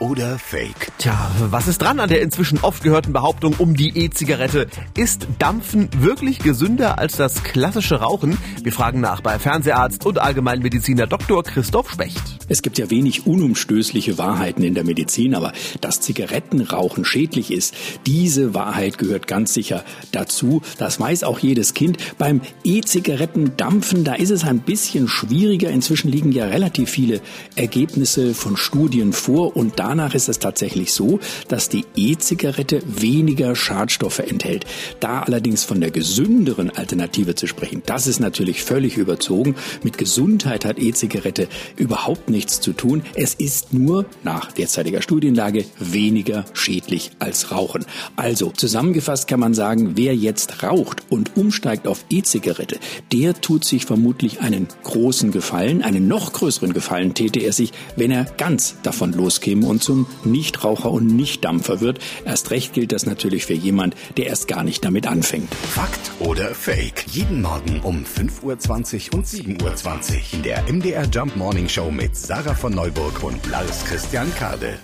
oder Fake? Tja, was ist dran an der inzwischen oft gehörten Behauptung um die E-Zigarette? Ist Dampfen wirklich gesünder als das klassische Rauchen? Wir fragen nach bei Fernseharzt und Allgemeinmediziner Dr. Christoph Specht. Es gibt ja wenig unumstößliche Wahrheiten in der Medizin, aber dass Zigarettenrauchen schädlich ist, diese Wahrheit gehört ganz sicher dazu. Das weiß auch jedes Kind. Beim E-Zigarettendampfen, da ist es ein bisschen schwieriger. Inzwischen liegen ja relativ viele Ergebnisse von Studien vor und da danach ist es tatsächlich so, dass die E-Zigarette weniger Schadstoffe enthält. Da allerdings von der gesünderen Alternative zu sprechen, das ist natürlich völlig überzogen. Mit Gesundheit hat E-Zigarette überhaupt nichts zu tun. Es ist nur nach derzeitiger Studienlage weniger schädlich als Rauchen. Also zusammengefasst kann man sagen, wer jetzt raucht und umsteigt auf E-Zigarette, der tut sich vermutlich einen großen Gefallen, einen noch größeren Gefallen täte er sich, wenn er ganz davon loskäme und zum Nichtraucher und Nichtdampfer wird. Erst recht gilt das natürlich für jemand, der erst gar nicht damit anfängt. Fakt oder Fake? Jeden Morgen um 5.20 Uhr und 7.20 Uhr in der MDR Jump Morning Show mit Sarah von Neuburg und Lars Christian Kade.